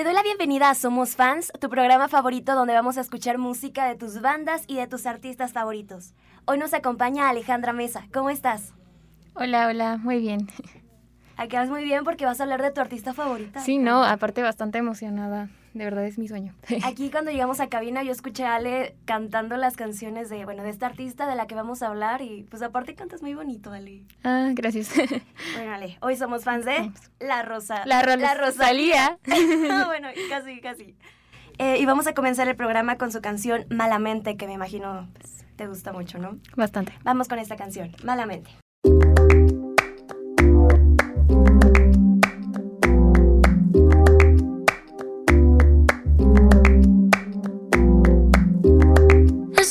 Te doy la bienvenida a Somos Fans, tu programa favorito donde vamos a escuchar música de tus bandas y de tus artistas favoritos. Hoy nos acompaña Alejandra Mesa. ¿Cómo estás? Hola, hola, muy bien. Acabas muy bien porque vas a hablar de tu artista favorita. Sí, no, aparte bastante emocionada. De verdad es mi sueño. Aquí cuando llegamos a cabina yo escuché a Ale cantando las canciones de, bueno, de esta artista de la que vamos a hablar y pues aparte cantas muy bonito, Ale. Ah, gracias. Bueno, Ale, hoy somos fans de La Rosa. La, Ro la Rosalía. bueno, casi, casi. Eh, y vamos a comenzar el programa con su canción Malamente, que me imagino pues, te gusta mucho, ¿no? Bastante. Vamos con esta canción, Malamente.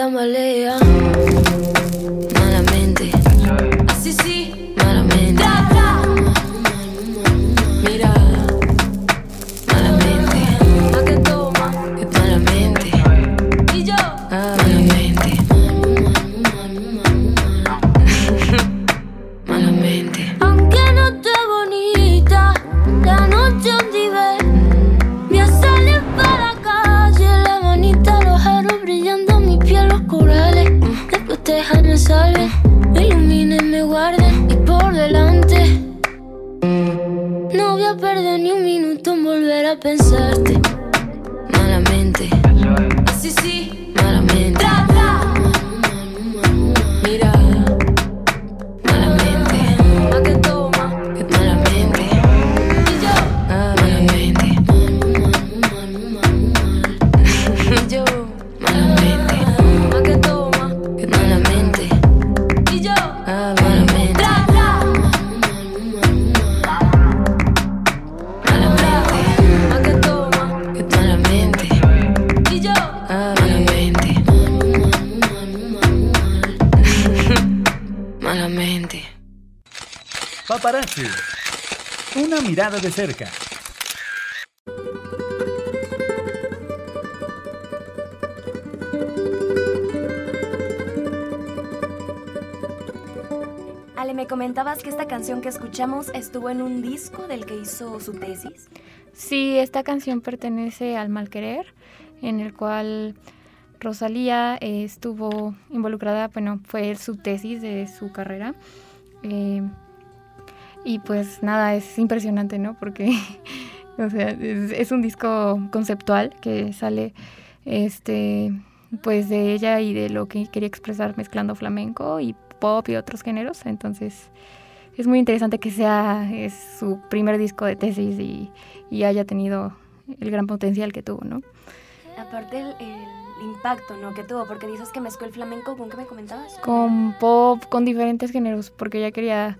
Se de cerca. Ale, me comentabas que esta canción que escuchamos estuvo en un disco del que hizo su tesis. Sí, esta canción pertenece al Malquerer, en el cual Rosalía eh, estuvo involucrada, bueno, fue su tesis de su carrera. Eh, y pues nada, es impresionante, ¿no? Porque, o sea, es, es un disco conceptual que sale, este, pues de ella y de lo que quería expresar mezclando flamenco y pop y otros géneros. Entonces, es muy interesante que sea es su primer disco de tesis y, y haya tenido el gran potencial que tuvo, ¿no? Aparte el, el impacto ¿no? que tuvo, porque dices que mezcló el flamenco, ¿con qué me comentabas? Con pop, con diferentes géneros, porque ella quería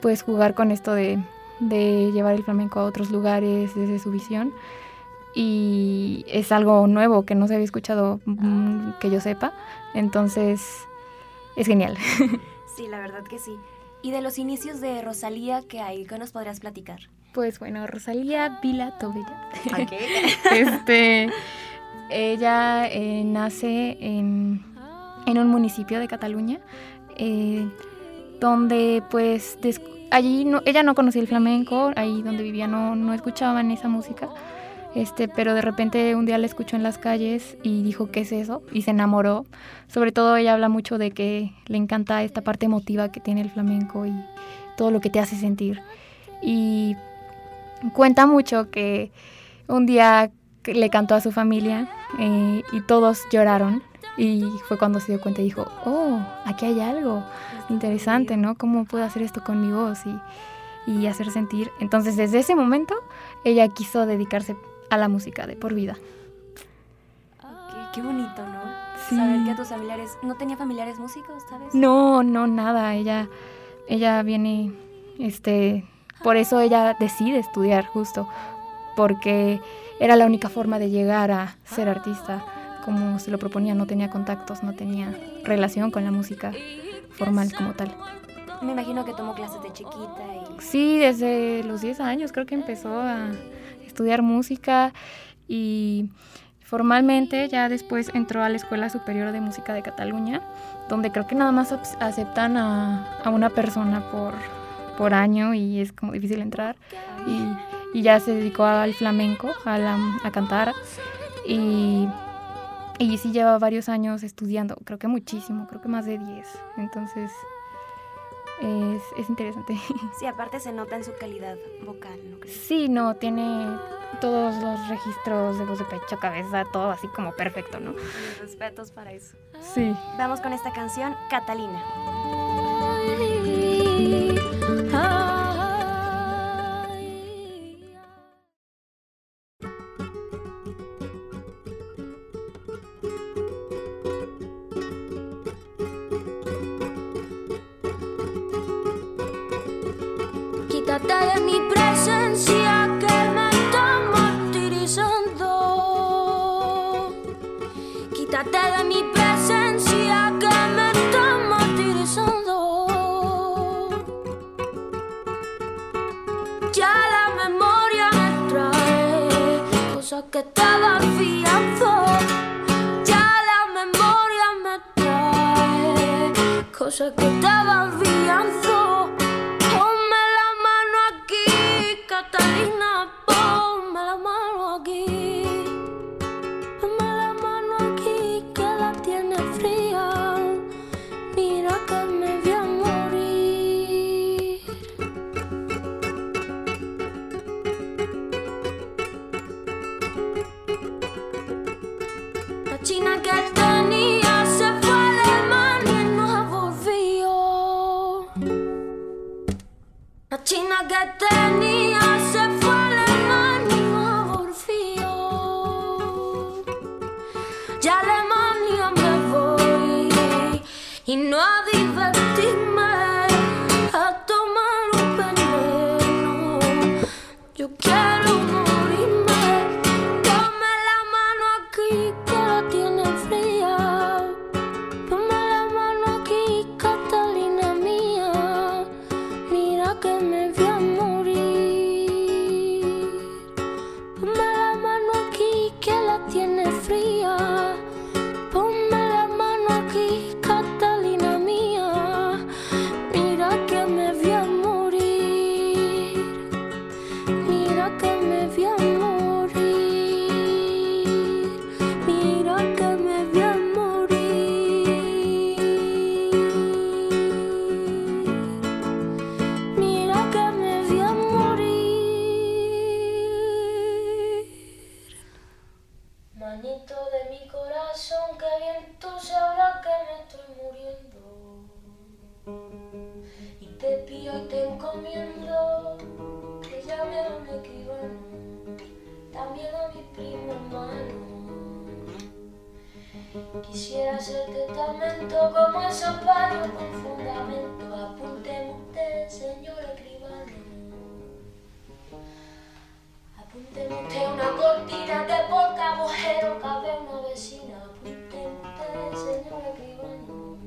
pues jugar con esto de, de llevar el flamenco a otros lugares desde su visión. Y es algo nuevo que no se había escuchado mm, que yo sepa. Entonces, es genial. Sí, la verdad que sí. ¿Y de los inicios de Rosalía qué hay? ¿Qué nos podrías platicar? Pues bueno, Rosalía Vila Tobella. este, ella eh, nace en, en, un municipio de Cataluña, eh, donde pues allí ella no conocía el flamenco, ahí donde vivía no, no escuchaban esa música. Este, pero de repente un día la escuchó en las calles y dijo, ¿qué es eso? Y se enamoró. Sobre todo ella habla mucho de que le encanta esta parte emotiva que tiene el flamenco y todo lo que te hace sentir. Y cuenta mucho que un día le cantó a su familia eh, y todos lloraron y fue cuando se dio cuenta y dijo, oh, aquí hay algo interesante, ¿no? ¿Cómo puedo hacer esto con mi voz y, y hacer sentir? Entonces desde ese momento ella quiso dedicarse a la música de por vida. Qué, bonito, ¿no? Saber que a tus familiares, ¿no tenía familiares músicos, sabes? No, no, nada, ella, ella viene, este, por eso ella decide estudiar justo, porque era la única forma de llegar a ser artista, como se lo proponía, no tenía contactos, no tenía relación con la música formal como tal. Me imagino que tomó clases de chiquita y... Sí, desde los 10 años creo que empezó a estudiar música y formalmente ya después entró a la Escuela Superior de Música de Cataluña, donde creo que nada más aceptan a, a una persona por, por año y es como difícil entrar. Y, y ya se dedicó al flamenco, a, la, a cantar. Y, y sí lleva varios años estudiando, creo que muchísimo, creo que más de 10. Entonces es, es interesante. Sí, aparte se nota en su calidad vocal, ¿no Sí, no, tiene todos los registros de voz de pecho, cabeza, todo así como perfecto, ¿no? Mis respetos para eso. Sí. Vamos con esta canción, Catalina. Quisiera ser testamento como el sopario con fundamento. Apúnteme usted, señor escribano. Apúnteme usted una cortina que por cabujero cabe una vecina. Apúnteme usted, señor escribano.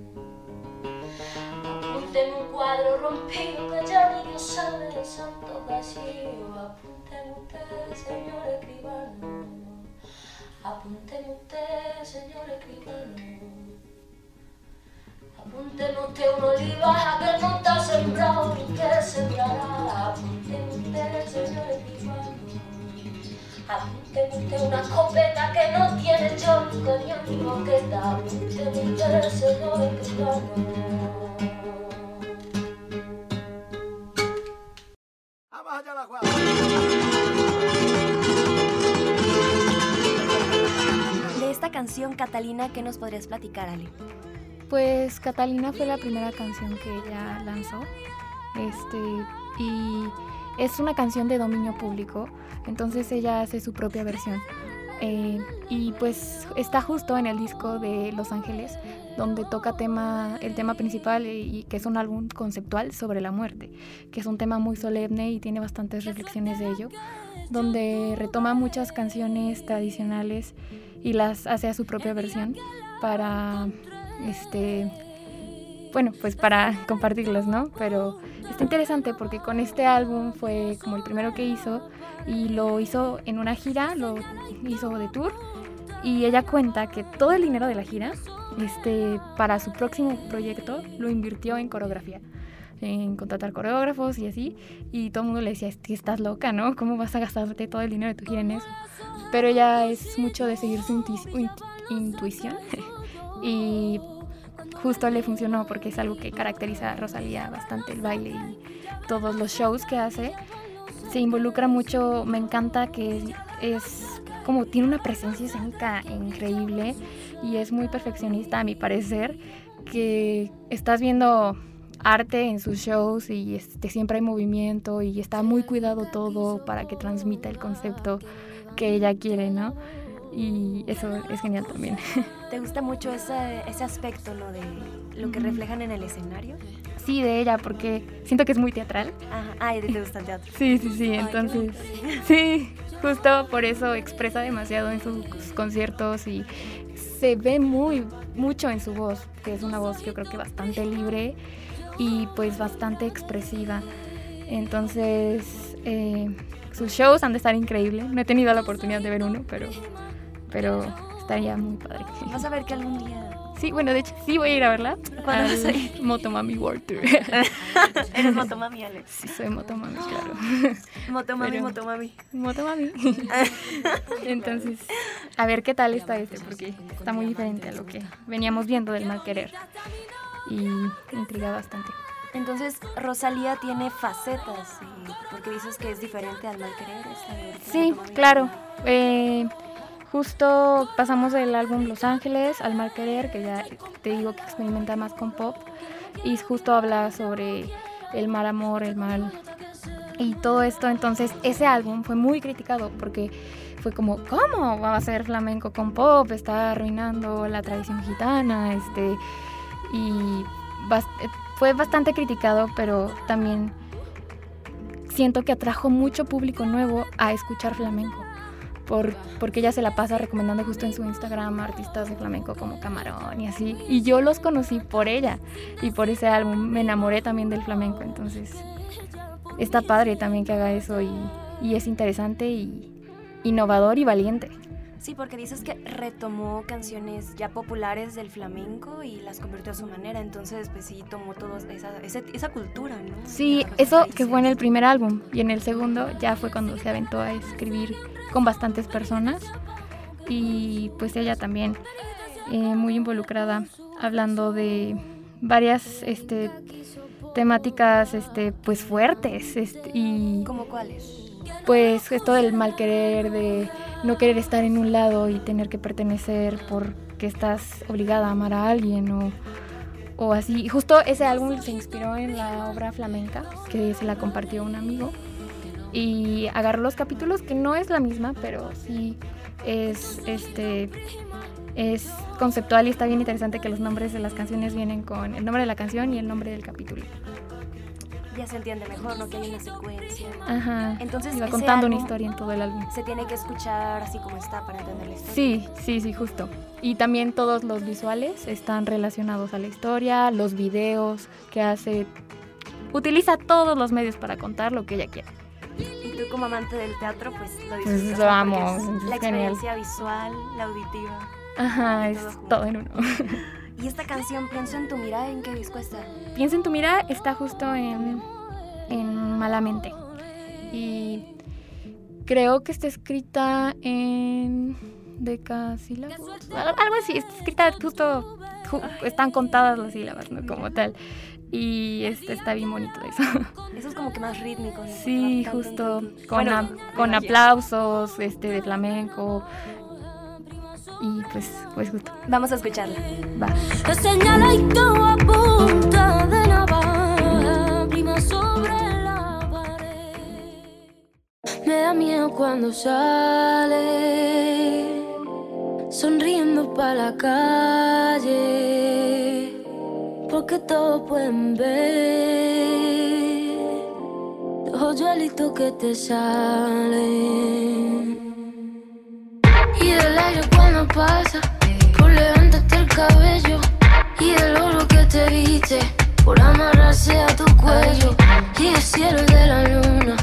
Apúnteme un cuadro rompido que ya ni Dios sabe el santo vacío. Apúnteme usted, señor escribano una oliva que no está sembrado ni que sembrará. Apúnteme usted, señor escribano. Apúnteme usted una escopeta que no tiene cañón ni boqueta. Apúnteme usted, señor escribano. De canción, Catalina, ¿qué nos podrías platicar, Ale? Pues Catalina fue la primera canción que ella lanzó. Este, y es una canción de dominio público, entonces ella hace su propia versión. Eh, y pues está justo en el disco de Los Ángeles, donde toca tema, el tema principal y que es un álbum conceptual sobre la muerte, que es un tema muy solemne y tiene bastantes reflexiones de ello, donde retoma muchas canciones tradicionales y las hace a su propia versión para este bueno, pues para compartirlas, ¿no? Pero está interesante porque con este álbum fue como el primero que hizo y lo hizo en una gira, lo hizo de tour y ella cuenta que todo el dinero de la gira, este, para su próximo proyecto, lo invirtió en coreografía, en contratar coreógrafos y así, y todo el mundo le decía, "Es que estás loca, ¿no? ¿Cómo vas a gastarte todo el dinero de tu gira en eso? Pero ella es mucho de seguir su intu- intu- intuición y justo le funcionó porque es algo que caracteriza a Rosalía bastante, el baile y todos los shows que hace. Se involucra mucho, me encanta que es como tiene una presencia escénica increíble y es muy perfeccionista a mi parecer, que estás viendo arte en sus shows y este, siempre hay movimiento y está muy cuidado todo para que transmita el concepto que ella quiere, ¿no? Y eso es genial también. ¿Te gusta mucho ese, ese aspecto, ¿no? De lo que reflejan en el escenario. Sí, de ella, porque siento que es muy teatral. Ajá. Ay, te gusta el teatro. Sí, sí, sí, entonces, sí, justo por eso expresa demasiado en sus conciertos y se ve muy, mucho en su voz, que es una voz yo creo que bastante libre y pues bastante expresiva. Entonces, eh, sus shows han de estar increíbles. No he tenido la oportunidad de ver uno, pero, pero estaría muy padre. Vas a ver que algún día Sí, bueno, de hecho sí voy a ir a verla. ¿Cuándo vas a ir? Motomami World Tour. eres motomami, Alex. sí, soy Motomami, claro. Motomami, Pero- motomami. Motomami. Entonces, a ver qué tal está este, porque está muy diferente a lo que veníamos viendo del mal querer. Y me intriga bastante. Entonces, Rosalía tiene facetas, porque dices que es diferente al mal querer. esta Sí, claro. Eh, justo pasamos del álbum Los Ángeles al mal querer, que ya te digo que experimenta más con pop. Y justo habla sobre el mal amor, el mal y todo esto. Entonces, ese álbum fue muy criticado porque fue como, ¿cómo va a ser flamenco con pop? Está arruinando la tradición gitana, este, y fue bastante criticado, pero también siento que atrajo mucho público nuevo a escuchar flamenco. Por, porque ella se la pasa recomendando justo en su Instagram a artistas de flamenco como Camarón y así. Y yo los conocí por ella y por ese álbum. Me enamoré también del flamenco. Entonces está padre también que haga eso y, y es interesante y innovador y valiente. Sí, porque dices que retomó canciones ya populares del flamenco y las convirtió a su manera. Entonces, pues sí, tomó toda esa, esa, esa cultura, ¿no? Sí, eso que fue en el primer álbum y en el segundo ya fue cuando se aventó a escribir con bastantes personas y pues ella también eh, muy involucrada hablando de varias este, temáticas este, pues fuertes este, y ¿Cómo cuáles? pues esto del mal querer, de no querer estar en un lado y tener que pertenecer porque estás obligada a amar a alguien o, o así. Justo ese álbum se inspiró en la obra flamenca que se la compartió un amigo y agarró los capítulos que no es la misma, pero sí es este es conceptual y está bien interesante que los nombres de las canciones vienen con el nombre de la canción y el nombre del capítulo. Ya se entiende mejor, ¿no? Que hay una secuencia. Ajá. Entonces, iba contando una historia en todo el álbum. Se tiene que escuchar así como está para entender la historia. Sí, sí, sí, justo. Y también todos los visuales están relacionados a la historia, los videos que hace utiliza todos los medios para contar lo que ella quiere. Y tú como amante del teatro, pues lo Pues disfrutas. lo ¿no? amo, es la genial. experiencia visual, la auditiva. Ajá, es todo todo en uno. Y esta canción, Pienso en tu mirada, ¿en qué disco está? Piensa en tu mirada está justo en, en Malamente. Y creo que está escrita en decasílabos. al- Algo así, está escrita justo, ju- están contadas las sílabas, ¿no? Como tal. Y este está bien bonito eso. Eso es como que más rítmico. ¿no? Sí, justo con, Bueno, a- me con aplausos este, de flamenco. Y pues, pues justo, Vamos a escucharla. va. Te señala y todo a punta de navaja, prima sobre la pared. Me da miedo cuando sale, sonriendo para la calle, porque todos pueden ver los hoyuelitos que te salen. Te viste, por amarrarse a tu cuello. Y el cielo de la luna,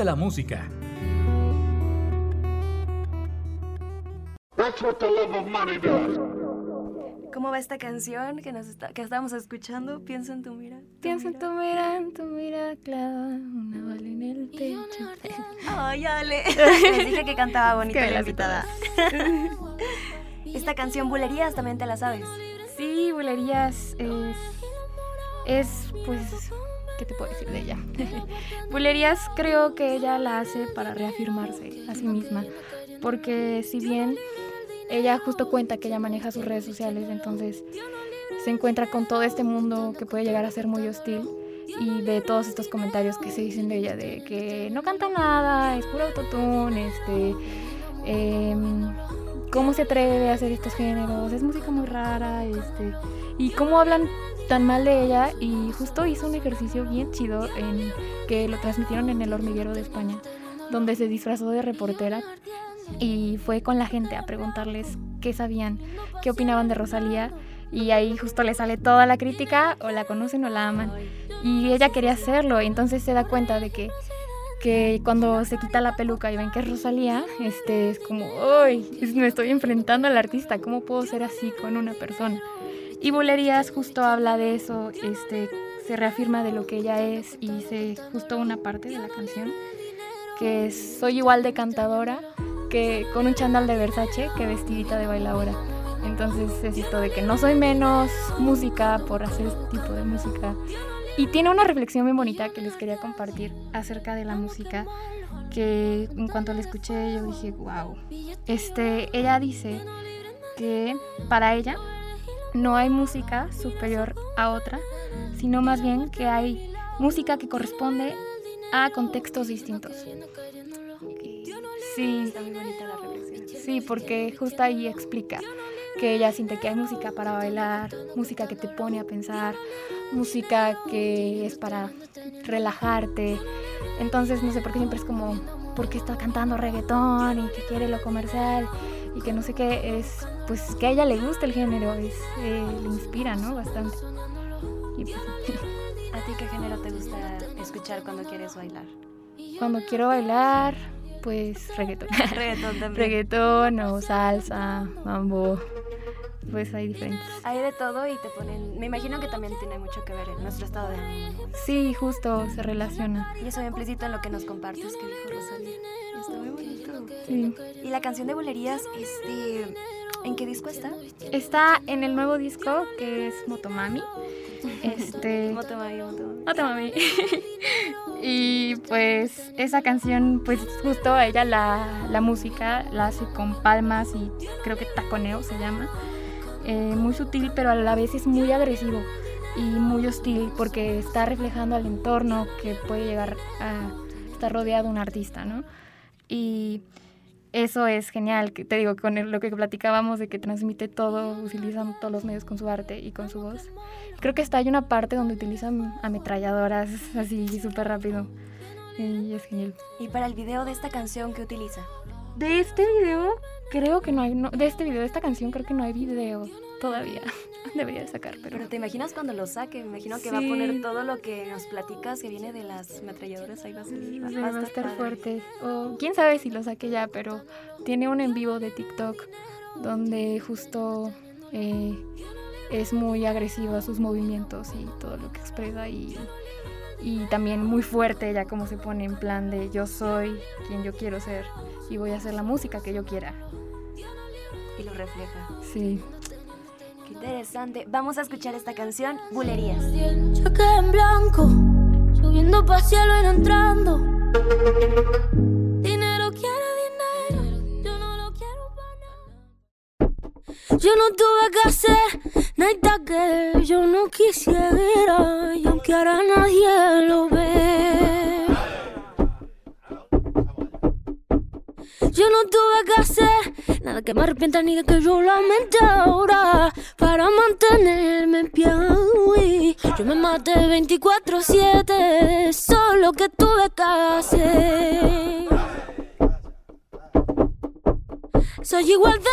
de la música. ¿Cómo va esta canción que nos está, que estábamos escuchando? Pienso en tu mirada. tu Piensa en tu mirada. mirada, en tu mirada clava una bala en el pecho. Ay, Ale. Les dije que cantaba bonito la invitada. Esta canción Bulerías también te la sabes. Sí, Bulerías es, es, pues, ¿qué te puedo decir de ella? Bulerías creo que ella la hace para reafirmarse a sí misma, porque si bien ella justo cuenta que ella maneja sus redes sociales, entonces se encuentra con todo este mundo que puede llegar a ser muy hostil y ve todos estos comentarios que se dicen de ella, de que no canta nada, es puro autotune, este... em, cómo se atreve a hacer estos géneros, es música muy rara, este, y cómo hablan tan mal de ella y justo hizo un ejercicio bien chido en que lo transmitieron en el hormiguero de España, donde se disfrazó de reportera y fue con la gente a preguntarles qué sabían, qué opinaban de Rosalía y ahí justo le sale toda la crítica, o la conocen o la aman. Y ella quería hacerlo, entonces se da cuenta de que, que cuando se quita la peluca y ven que es Rosalía, este, es como, ¡ay! Me estoy enfrentando al artista, ¿cómo puedo ser así con una persona? Y Bulerías justo habla de eso, este, se reafirma de lo que ella es y dice justo una parte de la canción que es, soy igual de cantadora que con un chandal de Versace que vestidita de bailadora. Entonces es esto de que no soy menos música por hacer este tipo de música. Y tiene una reflexión muy bonita que les quería compartir acerca de la música, que en cuanto la escuché yo dije, wow. Este, ella dice que para ella no hay música superior a otra, sino más bien que hay música que corresponde a contextos distintos. Sí, sí, porque justo ahí explica que ella siente que hay música para bailar, música que te pone a pensar, música que es para relajarte. Entonces, no sé por qué siempre es como, ¿por qué está cantando reggaetón y que quiere lo comercial y que no sé qué? Es pues que a ella le gusta el género, es, eh, le inspira, ¿no? Bastante. Y pues, ¿A ti qué género te gusta escuchar cuando quieres bailar? cuando quiero bailar, pues reggaetón. Reggaetón también. reggaetón o salsa, mambo, pues hay diferentes. Hay de todo y te ponen... Me imagino que también tiene mucho que ver en nuestro estado de ánimo. Sí, justo se relaciona. Y eso implícito en lo que nos compartes que dijo Rosalía. Está muy bonito. Sí. Y la canción de Bulerías, este... ¿En qué disco está? Está en el nuevo disco que es Motomami. Este. Motomami, Motomami. Motomami. y pues esa canción, pues justo ella la, la música la hace con palmas y creo que taconeo se llama. Eh, muy sutil, pero a la vez es muy agresivo y muy hostil porque está reflejando al entorno que puede llegar a estar rodeado un artista, ¿no? Y eso es genial, que te digo, con lo que platicábamos de que transmite todo, utilizan todos los medios con su arte y con su voz. Creo que hasta hay una parte donde utilizan ametralladoras así súper rápido. Y es genial. Y para el video de esta canción, ¿qué utiliza? De este video, creo que no hay, no- de este video, de esta canción, creo que no hay video todavía. Debería de sacar, pero... Pero te imaginas cuando lo saque, me imagino que va a poner todo lo que nos platicas que viene de las ametralladoras, ahí va a salir. Va a estar padre. fuerte. O quién sabe si lo saque ya, pero tiene un en vivo de TikTok donde justo eh, es muy agresivo a sus movimientos y todo lo que expresa y, y también muy fuerte ya como se pone en plan de yo soy quien yo quiero ser y voy a hacer la música que yo quiera. Y lo refleja. Sí. Qué interesante. Vamos a escuchar esta canción, Bulerías. Cheque en blanco, subiendo pa' cielo y entrando. Yo no tuve que hacer nada que yo no quisiera, y aunque ahora nadie lo ve. Yo no tuve que hacer nada que me arrepienta ni de que yo lamente ahora para mantenerme en pie. Yo me maté 24-7, solo que tuve que hacer. Soy igual de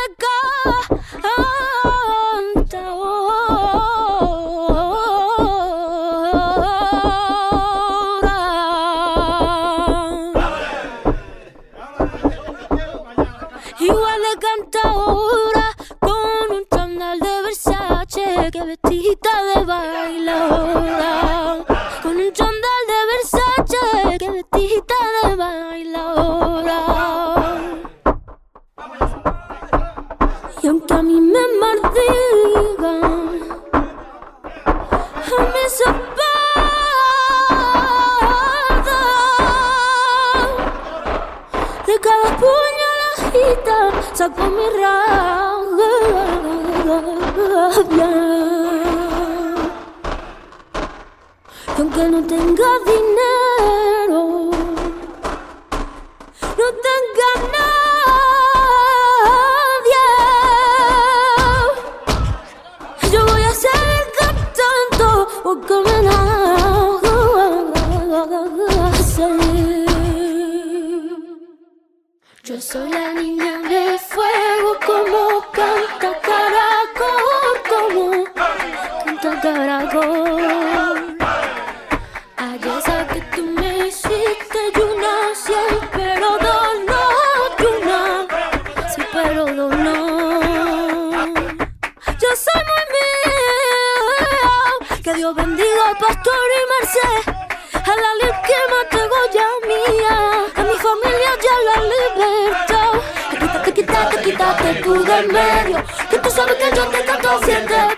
cantadora. Igual de cantadora con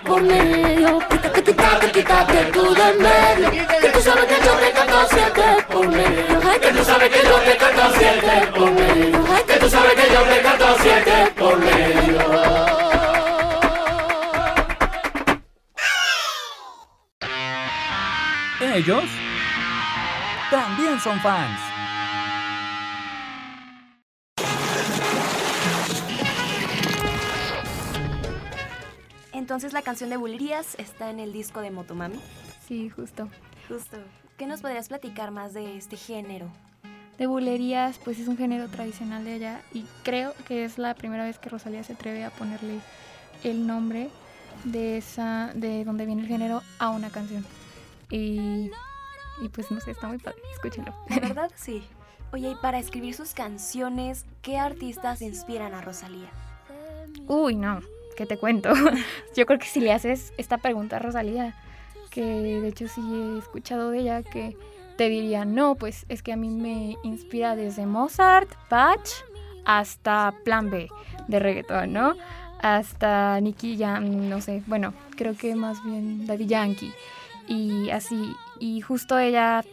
por medio. Que tú sabes que yo te canto siete por medio. Que tú sabes que yo te canto siete por medio. Que tú sabes que yo te canto siete por medio. Ellos también son fans. Entonces la canción de Bulerías está en el disco de Motomami. Sí, justo. Justo. ¿Qué nos podrías platicar más de este género? De bulerías, pues es un género tradicional de ella y creo que es la primera vez que Rosalía se atreve a ponerle el nombre de esa, de donde viene el género a una canción. Y, y pues no sé, está muy padre, escúchenlo. ¿De verdad? Sí. Oye, y para escribir sus canciones, ¿qué artistas inspiran a Rosalía? Uy, no, ¿qué te cuento? Yo creo que si le haces esta pregunta a Rosalía, que de hecho sí he escuchado de ella, que te diría, no, pues es que a mí me inspira desde Mozart, Bach, hasta Plan B de reggaetón, ¿no? Hasta Nicky Jam, no sé, bueno, creo que más bien Daddy Yankee. Y así, y justo ella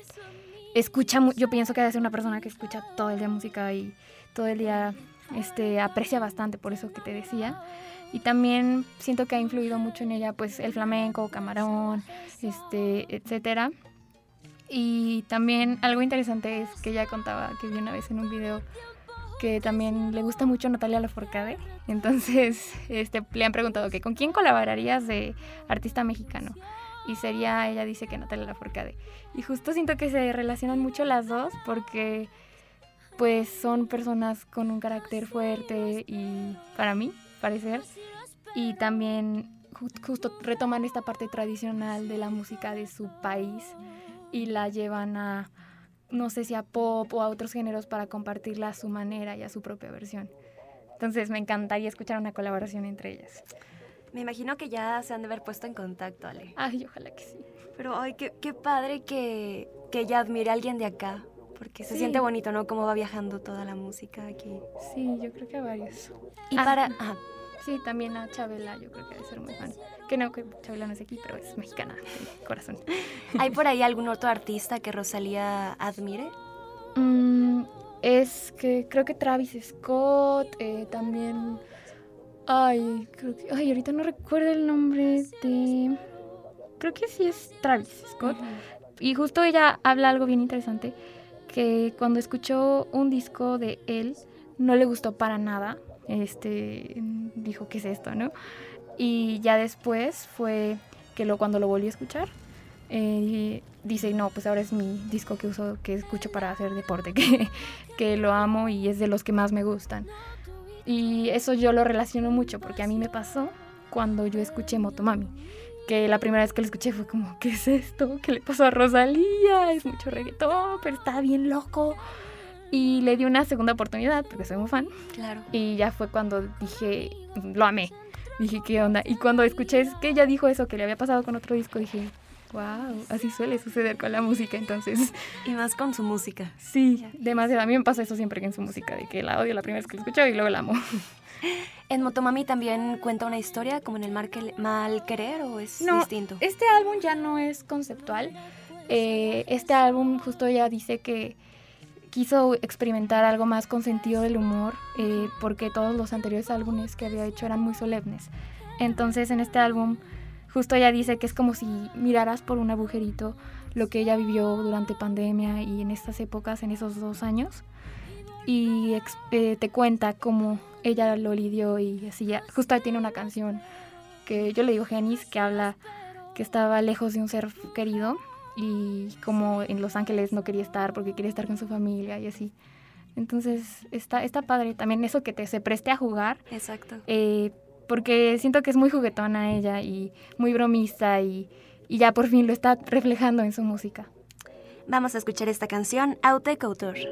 escucha, yo pienso que debe ser una persona que escucha todo el día música y todo el día este, aprecia bastante, por eso que te decía. Y también siento que ha influido mucho en ella pues el flamenco, camarón, este, etcétera. Y también algo interesante es que ella contaba que vi una vez en un video que también le gusta mucho Natalia Lafourcade. Entonces, este, le han preguntado que con quién colaborarías de artista mexicano. Y sería, ella dice que Natalia Lafourcade. Y justo siento que se relacionan mucho las dos porque pues son personas con un carácter fuerte y para mí, parecer. Y también ju- justo retoman esta parte tradicional de la música de su país y la llevan a, no sé si a pop o a otros géneros para compartirla a su manera y a su propia versión. Entonces me encantaría escuchar una colaboración entre ellas. Me imagino que ya se han de haber puesto en contacto, Ale. Ay, ojalá que sí. Pero, ay, qué, qué padre que, que ella admire a alguien de acá. Porque se Sí. siente bonito, ¿no? Cómo va viajando toda la música aquí. Sí, yo creo que a varios. Y Ah. para... ajá. Sí, también a Chabela, yo creo que debe ser muy fan. Que no, que Chabela no es aquí, pero es mexicana, de corazón. ¿Hay por ahí algún otro artista que Rosalía admire? Mm, es que creo que Travis Scott, eh, también. Ay, creo que. Ay, ahorita no recuerdo el nombre de. Creo que sí es Travis Scott. Y justo ella habla algo bien interesante: que cuando escuchó un disco de él, no le gustó para nada. Este. Dijo, ¿qué es esto, no? Y ya después fue que lo, cuando lo volví a escuchar, eh, dice, no, pues ahora es mi disco que uso, que escucho para hacer deporte, que, que lo amo y es de los que más me gustan. Y eso yo lo relaciono mucho porque a mí me pasó cuando yo escuché Motomami, que la primera vez que lo escuché fue como, ¿qué es esto? ¿Qué le pasó a Rosalía? Es mucho reggaetón, pero está bien loco. Y le di una segunda oportunidad porque soy muy fan. Claro. Y ya fue cuando dije, lo amé. Dije, ¿qué onda? Y cuando escuché que ella dijo eso, que le había pasado con otro disco, dije, wow, así suele suceder con la música. Entonces, Y más con su música. sí, demasiado. A mí me pasa eso siempre que en su música, de que la odio la primera vez que la escucho y luego la amo. ¿En Motomami también cuenta una historia como en el mal, que- mal querer o es No, distinto? Este álbum ya no es conceptual. Eh, este álbum justo ella dice que quiso experimentar algo más con sentido del humor, eh, porque todos los anteriores álbumes que había hecho eran muy solemnes. Entonces en este álbum justo ella dice que es como si miraras por un agujerito lo que ella vivió durante pandemia y en estas épocas, en esos dos años, y eh, te cuenta cómo ella lo lidió y así. ya- Justo ahí tiene una canción que yo le digo Genis, que habla que estaba lejos de un ser querido y como en Los Ángeles no quería estar porque quería estar con su familia y así. Entonces está, está padre también eso que te se preste a jugar. Exacto. eh, porque siento que es muy juguetona ella y muy bromista y, y ya por fin lo está reflejando en su música. Vamos a escuchar esta canción, Aute Couture.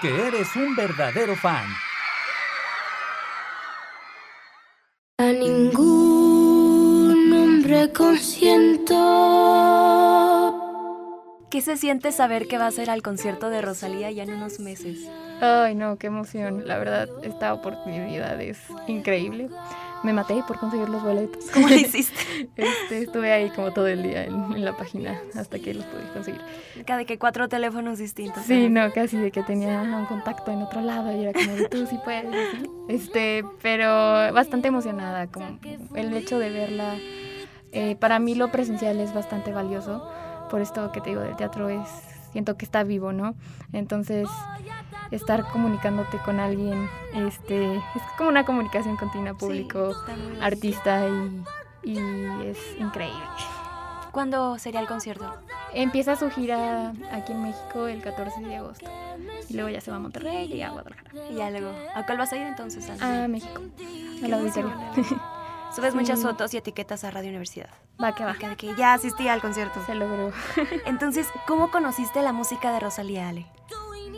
Porque eres un verdadero fan. A ningún hombre consiento. ¿Qué se siente saber que va a ser al concierto de Rosalía ya en unos meses? Ay, no, qué emoción. La verdad, esta oportunidad es increíble. Me maté por conseguir los boletos. ¿Cómo lo hiciste? Este, estuve ahí como todo el día en, en la página hasta que los pude conseguir. Cada que cuatro teléfonos distintos. Sí, no, casi de que tenía un contacto en otro lado y era como de tú sí puedes. Este, pero bastante emocionada, como el hecho de verla. eh, para mí lo presencial es bastante valioso, por esto que te digo del teatro es, siento que está vivo, ¿no? Entonces, estar comunicándote con alguien, este, es como una comunicación continua, público, está muy bonito. artista y, y es increíble. ¿Cuándo sería el concierto? Empieza su gira aquí en México el 14 de agosto. Y luego ya se va a Monterrey y a Guadalajara. Y ya luego. ¿A cuál vas a ir entonces? Ana? A México. Al auditorio. Subes muchas fotos y etiquetas a Radio Universidad. Va que va. De que ya asistí al concierto. Se logró. Entonces, ¿cómo conociste la música de Rosalía Ale?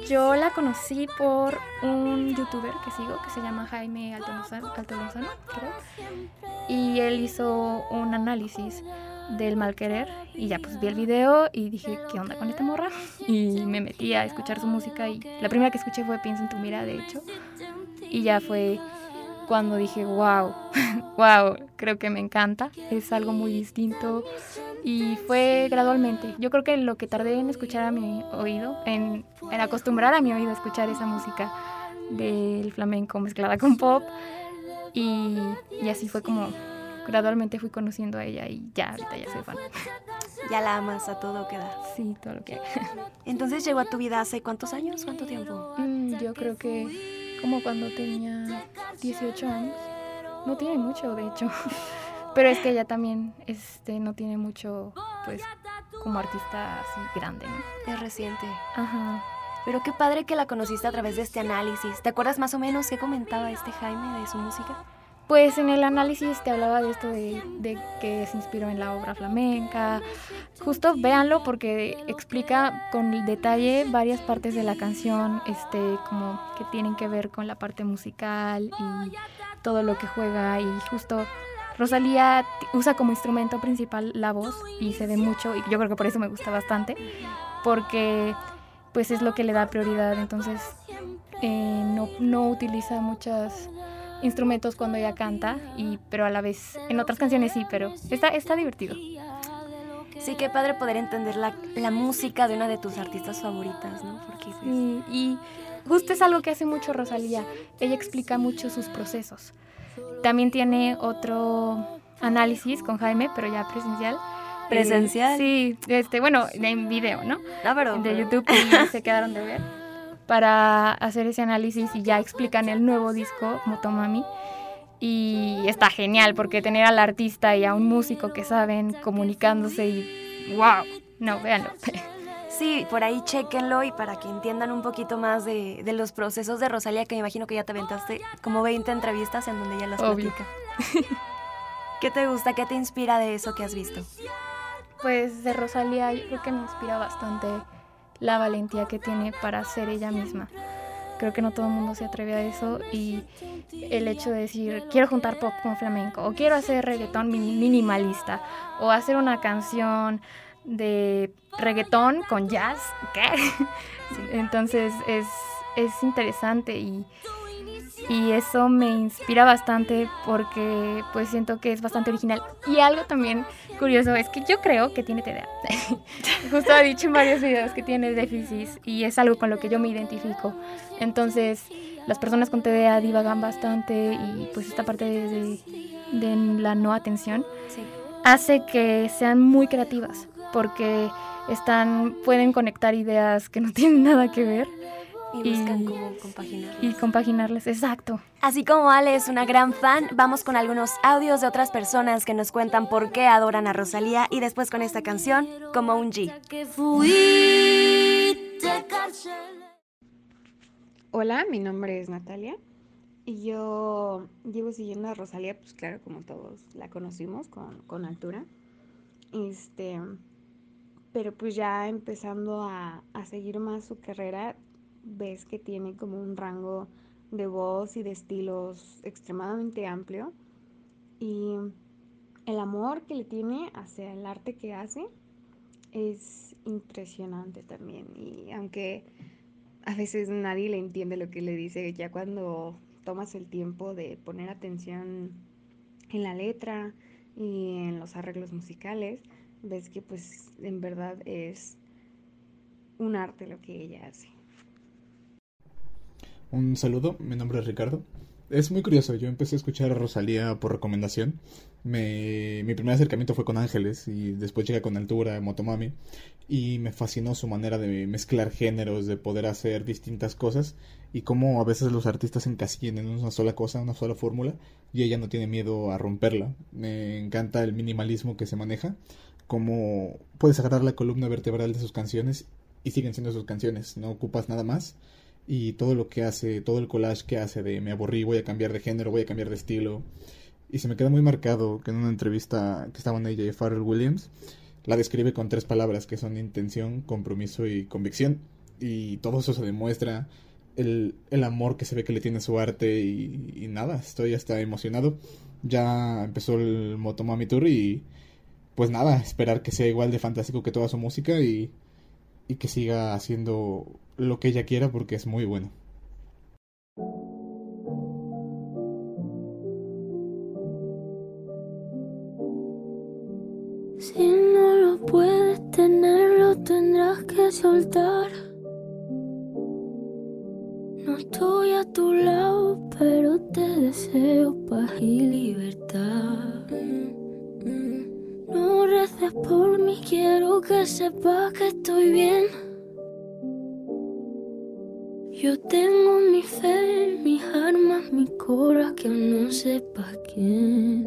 Yo la conocí por un youtuber que sigo que se llama Jaime Alto Lozano, Alto Lozano, creo. Y él hizo un análisis del mal querer y ya pues vi el video y dije, ¿qué onda con esta morra? Y me metí a escuchar su música y la primera que escuché fue Piensa en tu mira, de hecho. Y ya fue cuando dije, wow, wow, creo que me encanta. Es algo muy distinto, Y fue gradualmente. Yo creo que lo que tardé en escuchar a mi oído, en, en acostumbrar a mi oído a escuchar esa música del flamenco mezclada con pop. Y, y así fue como gradualmente fui conociendo a ella y ya, ahorita ya soy fan. Ya la amas a todo que da. Sí, todo lo que Entonces llegó a tu vida hace cuántos años, cuánto tiempo? Mm, yo creo que como cuando tenía 18 años. No tiene mucho, de hecho. Pero es que ella también este, no tiene mucho, pues, como artista así grande, ¿no? Es reciente. Ajá. Pero qué padre que la conociste a través de este análisis. ¿Te acuerdas más o menos qué comentaba este Jaime de su música? Pues en el análisis te hablaba de esto de, de, que se inspiró en la obra flamenca. Justo véanlo porque explica con detalle varias partes de la canción, este, como que tienen que ver con la parte musical y todo lo que juega. Y justo Rosalía usa como instrumento principal la voz y se ve mucho, y yo creo que por eso me gusta bastante, porque pues es lo que le da prioridad. Entonces eh, no, no utiliza muchas instrumentos cuando ella canta, y, pero a la vez en otras canciones sí, pero está, está divertido. Sí, qué padre poder entender la, la música de una de tus artistas favoritas, ¿no? Porque, pues... sí, y justo es algo que hace mucho Rosalía. Ella explica mucho sus procesos. También tiene otro análisis con Jaime, pero ya presencial. ¿Presencial? Eh, sí, este, bueno, en video, ¿no? No, pero... De YouTube y se quedaron de ver para hacer ese análisis y ya explican el nuevo disco, Motomami. Y está genial porque tener al artista y a un músico que saben comunicándose y wow, no, véanlo. Sí, por ahí chequenlo y para que entiendan un poquito más de, de, los procesos de Rosalía, que me imagino que ya te aventaste como 20 entrevistas en donde ella las Obvio. platica. ¿Qué te gusta? ¿Qué te inspira de eso que has visto? Pues de Rosalía yo creo que me inspira bastante la valentía que tiene para ser ella misma. Creo que no todo el mundo se atreve a eso y el hecho de decir quiero juntar pop con flamenco o quiero hacer reggaetón minimalista o hacer una canción de reggaetón con jazz, ¿qué? Entonces es, es interesante y, y eso me inspira bastante porque pues siento que es bastante original. Y algo también curioso es que yo creo que tiene TDA. Justo ha dicho en varios videos que tiene déficit y es algo con lo que yo me identifico. Entonces las personas con TDA divagan bastante y pues esta parte de, de, de la no atención Sí. hace que sean muy creativas porque están pueden conectar ideas que no tienen nada que ver Y buscan cómo compaginarlas. y compaginarlas, exacto. Así como Ale es una gran fan, vamos con algunos audios de otras personas que nos cuentan por qué adoran a Rosalía y después con esta canción, como un G. Hola, mi nombre es Natalia y yo llevo siguiendo a Rosalía, pues claro, como todos la conocimos con, con altura. Este, pero pues ya empezando a, a seguir más su carrera, ves que tiene como un rango de voz y de estilos extremadamente amplio y el amor que le tiene hacia el arte que hace es impresionante también y aunque a veces nadie le entiende lo que le dice, ya cuando tomas el tiempo de poner atención en la letra y en los arreglos musicales, ves que pues en verdad es un arte lo que ella hace. Un saludo, mi nombre es Ricardo. Es muy curioso, yo empecé a escuchar a Rosalía por recomendación. Me, mi primer acercamiento fue con Ángeles y después llegué con Altura, Motomami. Y me fascinó su manera de mezclar géneros, de poder hacer distintas cosas y cómo a veces los artistas encasillan en una sola cosa, una sola fórmula y ella no tiene miedo a romperla. Me encanta el minimalismo que se maneja, cómo puedes agarrar la columna vertebral de sus canciones y siguen siendo sus canciones, no ocupas nada más y todo lo que hace, todo el collage que hace de me aburrí, voy a cambiar de género, voy a cambiar de estilo. Y se me queda muy marcado que en una entrevista que estaban ella y Pharrell Williams, la describe con tres palabras que son intención, compromiso y convicción. Y todo eso se demuestra, el, el amor que se ve que le tiene a su arte y, y nada, estoy hasta emocionado. Ya empezó el Motomami Tour y pues nada, esperar que sea igual de fantástico que toda su música y, y que siga haciendo lo que ella quiera porque es muy bueno. Si no tengas que soltar. No estoy a tu lado, pero te deseo paz y libertad. No reces por mí, quiero que sepas que estoy bien. Yo tengo mi fe, mis armas, mi cora, que no sepas quién.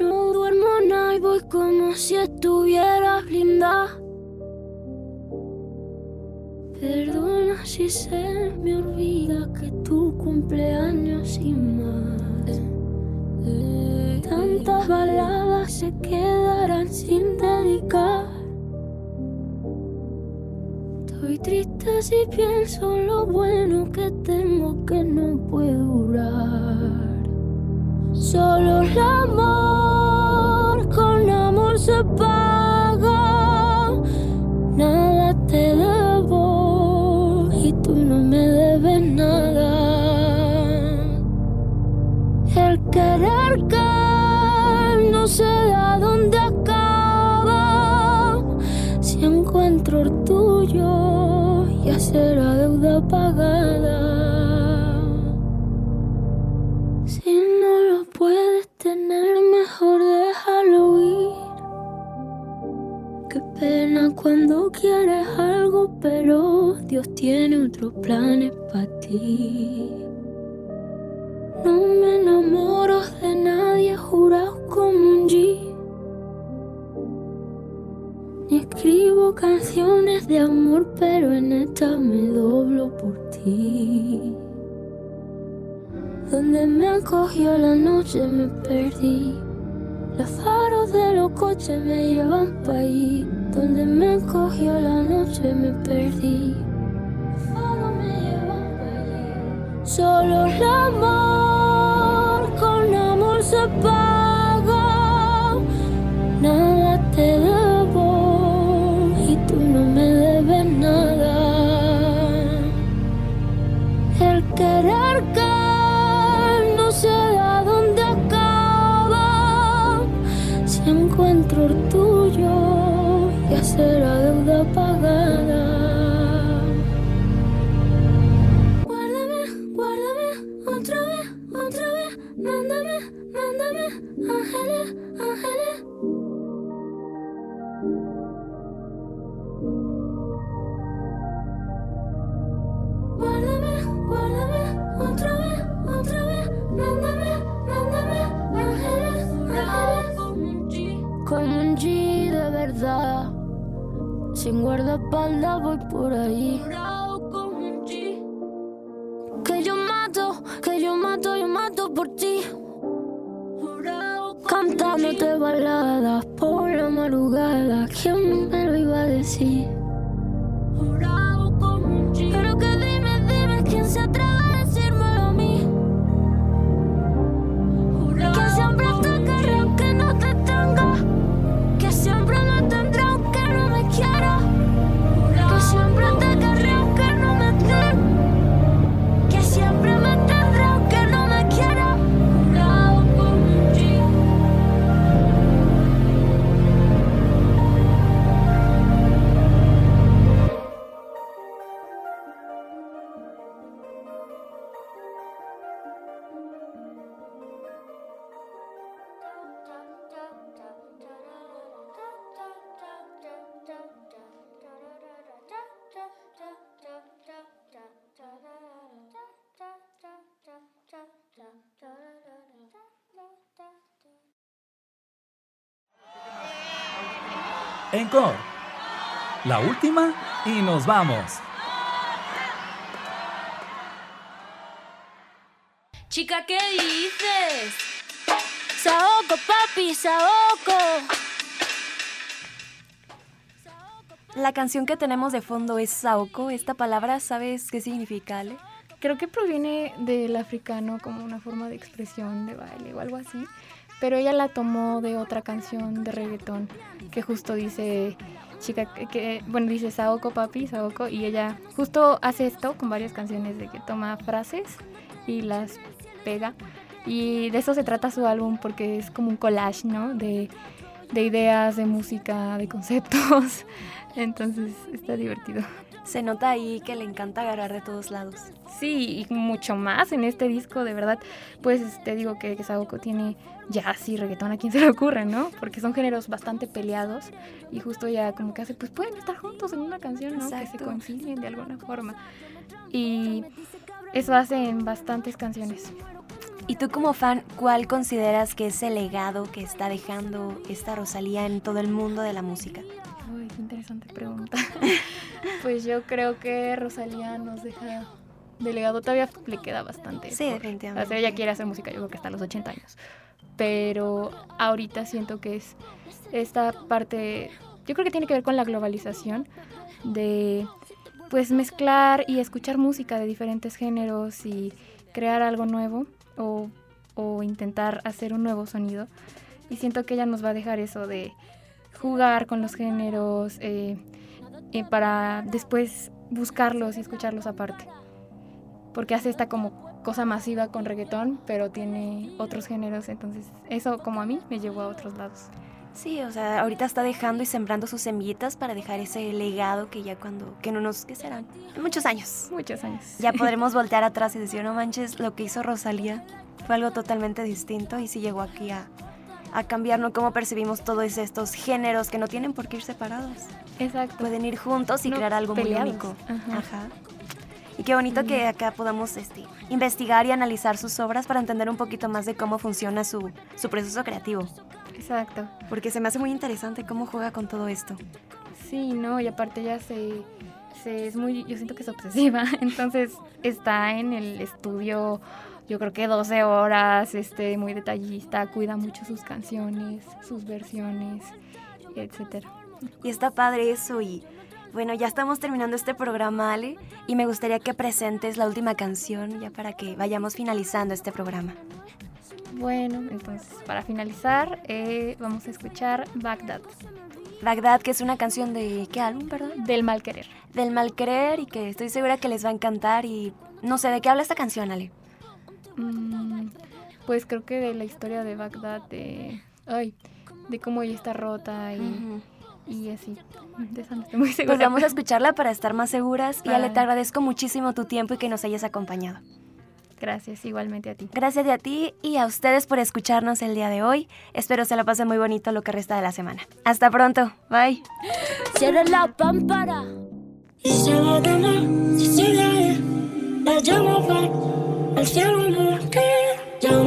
No duermo nada y voy como si estuviera blindada. Perdona si se me olvida que tu cumpleaños y más. Tantas baladas se quedarán sin dedicar. Estoy triste si pienso lo bueno que tengo que no puedo durar. Solo el amor con amor se paga. Querer que no sé a dónde acaba. Si encuentro el tuyo, ya será deuda pagada. Si no lo puedes tener, mejor déjalo ir. Qué pena cuando quieres algo, pero Dios tiene otros planes para ti. No me enamoro canciones de amor, pero en esta me doblo por ti. Donde me acogió la noche me perdí. Los faros de los coches me llevan pa' ahí. Donde me acogió la noche me perdí. Los faros me llevan pa' allí. Solo el amor con amor se paga. Sin guardaespaldas voy por ahí. Que yo mato, que yo mato, yo mato por ti. Cantándote baladas por la madrugada. ¿Quién me lo iba a decir? Encore. La última y nos vamos. Chica, ¿qué dices? Saoko, papi, Saoko. La canción que tenemos de fondo es Saoko. Esta palabra, ¿sabes qué significa, Ale? Creo que proviene del africano como una forma de expresión de baile o algo así. Pero ella la tomó de otra canción de reggaetón que justo dice chica que, bueno dice Saoko papi Saoko y ella justo hace esto con varias canciones de que toma frases y las pega. Y de eso se trata su álbum porque es como un collage no de, de ideas de música de conceptos. Entonces está divertido. Se nota ahí que le encanta agarrar de todos lados. Sí, y mucho más en este disco, de verdad. Pues te digo que, que Saoko tiene jazz y reggaetón, a quien se le ocurre, ¿no? Porque son géneros bastante peleados y justo ya como que hace, pues pueden estar juntos en una canción, ¿no? Que se concilien de alguna forma. Y eso hace en bastantes canciones. ¿Y tú como fan, cuál consideras que es el legado que está dejando esta Rosalía en todo el mundo de la música? Qué interesante pregunta. pues yo creo que Rosalía nos deja de legado, todavía le queda bastante. Sí, definitivamente. O sea, ella quiere hacer música, yo creo que hasta los 80 años. Pero ahorita siento que es esta parte, yo creo que tiene que ver con la globalización de pues mezclar y escuchar música de diferentes géneros y crear algo nuevo o, o intentar hacer un nuevo sonido. Y siento que ella nos va a dejar eso de jugar con los géneros eh, eh, para después buscarlos y escucharlos aparte. Porque hace esta como cosa masiva con reggaetón, pero tiene otros géneros, entonces eso como a mí me llevó a otros lados. Sí, o sea, ahorita está dejando y sembrando sus semillitas para dejar ese legado que ya cuando, que no nos, ¿qué serán? Muchos años. Muchos años. Ya podremos voltear atrás y decir, no manches, lo que hizo Rosalía fue algo totalmente distinto y sí llegó aquí a, a cambiar ¿no? cómo percibimos todos estos géneros que no tienen por qué ir separados. Exacto. Pueden ir juntos y No crear algo peleados. muy único. Ajá. Ajá. Y qué bonito que acá podamos este, investigar y analizar sus obras para entender un poquito más de cómo funciona su, su proceso creativo. Exacto. Porque se me hace muy interesante cómo juega con todo esto. Sí, no, y aparte ella se, se es muy, yo siento que es obsesiva, entonces está en el estudio, yo creo que 12 horas, este, muy detallista, cuida mucho sus canciones, sus versiones, etcétera. Y está padre eso y bueno, ya estamos terminando este programa, Ale, y me gustaría que presentes la última canción ya para que vayamos finalizando este programa. Bueno, entonces para finalizar eh, vamos a escuchar Bagdad Bagdad, que es una canción de ¿qué álbum, perdón? del mal querer. Del mal querer y que estoy segura que les va a encantar y no sé, ¿de qué habla esta canción, Ale? Mm, pues creo que de la historia de Bagdad, de, ay, de cómo ella está rota y, y así. De eso no estoy muy segura. Pues vamos a escucharla para estar más seguras y Ale, te agradezco muchísimo tu tiempo y que nos hayas acompañado. Gracias, igualmente a ti. Gracias a ti y a ustedes por escucharnos el día de hoy. Espero se la pasen muy bonito lo que resta de la semana. Hasta pronto. Bye. Cierra la pámpara Я не могу, я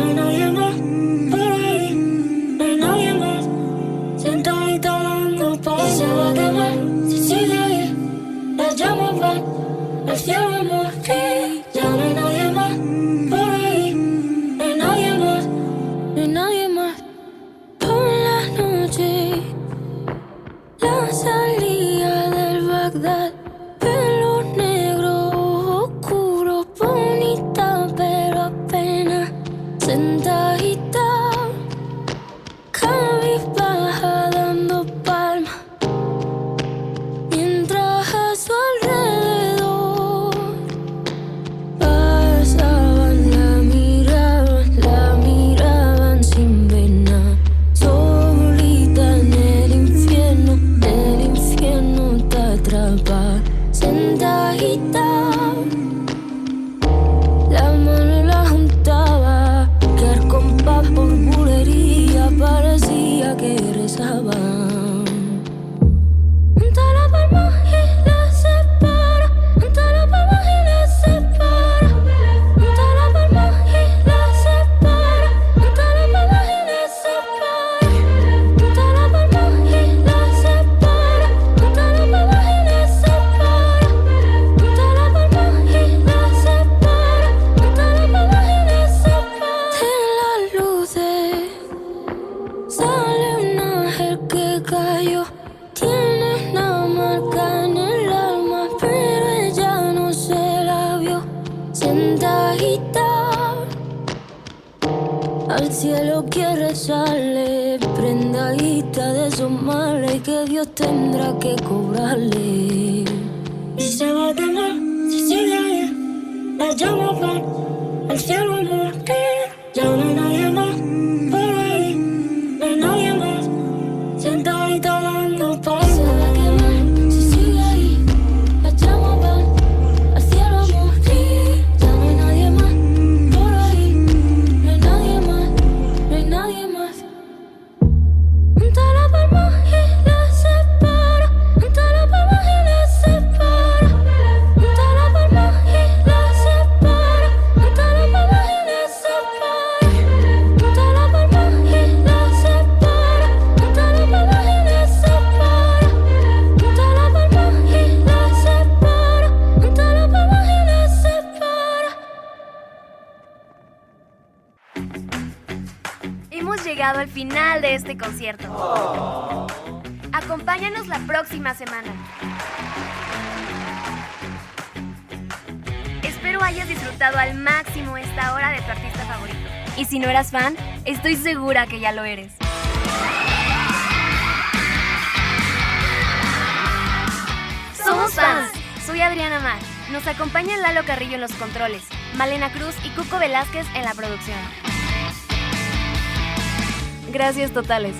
не могу, я не могу. Cielo quiere sale, prendadita de esos males que Dios tendrá que cobrarle. Y se va a tener, si sigue la llama va al cielo no este concierto. Acompáñanos la próxima semana. Espero hayas disfrutado al máximo esta hora de tu artista favorito. Y si no eras fan, estoy segura que ya lo eres. Somos fans. Soy Adriana Mar. Nos acompaña Lalo Carrillo en los controles, Malena Cruz y Cuco Velázquez en la producción. Gracias totales.